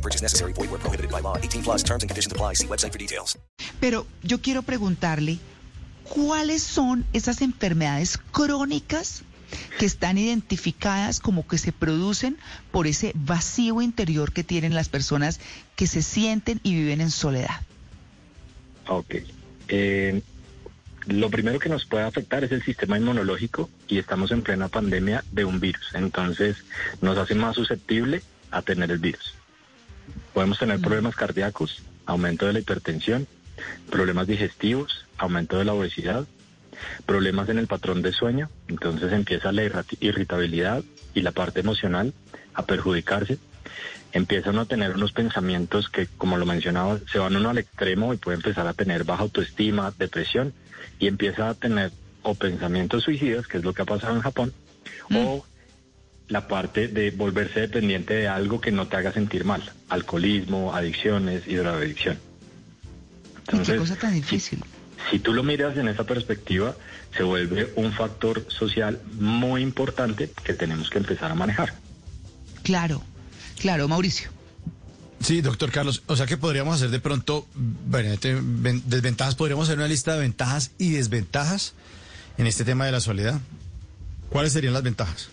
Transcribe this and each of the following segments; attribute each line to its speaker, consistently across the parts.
Speaker 1: No purchase necessary. Void where prohibited by law. 18 plus terms and conditions apply. See website for details.
Speaker 2: Pero yo quiero preguntarle, ¿cuáles son esas enfermedades crónicas que están identificadas como que se producen por ese vacío interior que tienen las personas que se sienten y viven en soledad?
Speaker 3: Ok. Eh, lo primero que nos puede afectar es el sistema inmunológico y estamos en plena pandemia de un virus. Entonces nos hace más susceptible a tener el virus. Podemos tener problemas cardíacos, aumento de la hipertensión, problemas digestivos, aumento de la obesidad, problemas en el patrón de sueño, entonces empieza la irritabilidad y la parte emocional a perjudicarse. Empieza uno a tener unos pensamientos que, como lo mencionaba, se van uno al extremo y puede empezar a tener baja autoestima, depresión, y empieza a tener o pensamientos suicidas, que es lo que ha pasado en Japón, o la parte de volverse dependiente de algo que no te haga sentir mal, alcoholismo, adicciones y drogadicción.
Speaker 2: ¿Y qué cosa tan difícil?
Speaker 3: Si tú lo miras en esa perspectiva, se vuelve un factor social muy importante que tenemos que empezar a manejar.
Speaker 2: Claro, claro, Mauricio.
Speaker 4: Sí, doctor Carlos. O sea que podríamos hacer de pronto, bueno, este, ven- desventajas, podríamos hacer una lista de ventajas y desventajas en este tema de la soledad. ¿Cuáles serían las ventajas?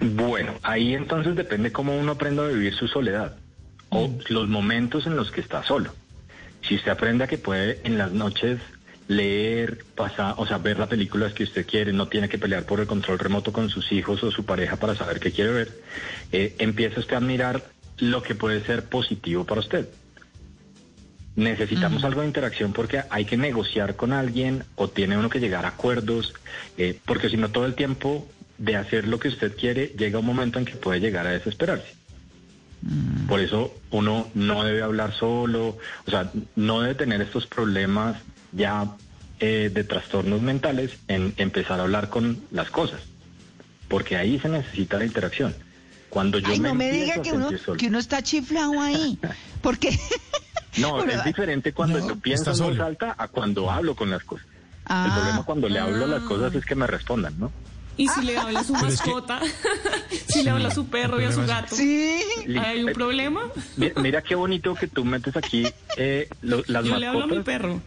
Speaker 3: Bueno, ahí entonces depende cómo uno aprenda a vivir su soledad o los momentos en los que está solo. Si usted aprende a que puede en las noches leer, pasar, o sea, ver las películas que usted quiere, no tiene que pelear por el control remoto con sus hijos o su pareja para saber qué quiere ver, eh, empieza usted a mirar lo que puede ser positivo para usted. Necesitamos algo de interacción porque hay que negociar con alguien o tiene uno que llegar a acuerdos, eh, porque si no todo el tiempo de hacer lo que usted quiere llega un momento en que puede llegar a desesperarse. Por eso uno no debe hablar solo, o sea, no debe tener estos problemas ya eh, de trastornos mentales en empezar a hablar con las cosas, porque ahí se necesita la interacción. Cuando yo
Speaker 2: Ay, no me diga que uno,
Speaker 3: solo-
Speaker 2: que uno está chiflado ahí. Porque.
Speaker 3: No,
Speaker 2: Bueno,
Speaker 3: es diferente cuando
Speaker 4: no,
Speaker 3: yo pienso en voz
Speaker 4: solo.
Speaker 3: alta a cuando hablo con las cosas.
Speaker 2: Ah.
Speaker 3: El problema cuando le hablo las cosas es que me respondan, ¿no?
Speaker 5: Y si le habla a su
Speaker 4: Pero es que-
Speaker 5: mascota, si le habla a su perro y a su gato,
Speaker 2: Sí.
Speaker 5: ¿hay un problema?
Speaker 3: Mi- Mira qué bonito que tú metes aquí eh, lo- las
Speaker 5: Yo le hablo a mi
Speaker 3: mascotas.
Speaker 5: perro.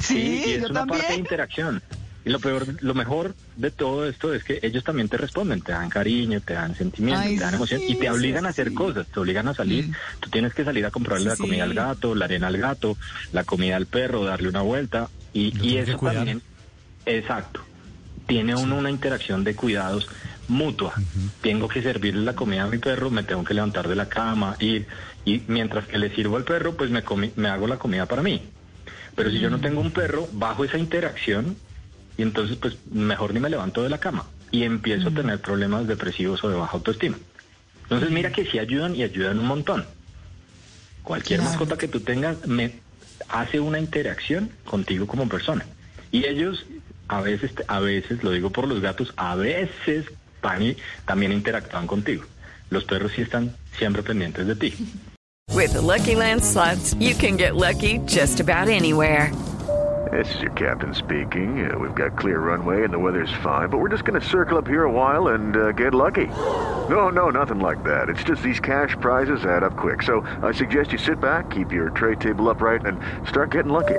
Speaker 2: Sí,
Speaker 3: y es
Speaker 2: yo
Speaker 3: una parte de interacción. Y lo peor, lo mejor de todo esto es que ellos también te responden, te dan cariño, te dan sentimiento,
Speaker 2: Ay,
Speaker 3: te dan emoción y te obligan
Speaker 2: sí,
Speaker 3: a hacer
Speaker 2: sí.
Speaker 3: cosas, te obligan a salir.
Speaker 2: Mm.
Speaker 3: Tú tienes que salir a comprarle
Speaker 5: Sí,
Speaker 3: la comida
Speaker 5: sí.
Speaker 3: al gato, la arena al gato, la comida al perro, darle una vuelta y, y eso también, exacto, tiene uno una interacción de cuidados mutua. Tengo que servirle la comida a mi perro, me tengo que levantar de la cama, ir y mientras que le sirvo al perro, pues me, comi- me hago la comida para mí. Pero si yo no tengo un perro, bajo esa interacción y entonces pues mejor ni me levanto de la cama y empiezo a tener problemas depresivos o de baja autoestima. Entonces mira que sí ayudan y ayudan un montón. Cualquier
Speaker 2: Claro.
Speaker 3: mascota que tú tengas me hace una interacción contigo como persona. Y ellos a veces, a veces, lo digo por los gatos, a veces van y también interactúan contigo. Los perros sí están siempre pendientes de ti.
Speaker 6: With the Lucky Land slots, you can get lucky just about anywhere.
Speaker 7: This is your captain speaking. Uh, we've got clear runway and the weather's fine, but we're just going to circle up here a while and uh, get lucky. No, no, nothing like that. It's just these cash prizes add up quick. So I suggest you sit back, keep your tray table upright, and start getting lucky.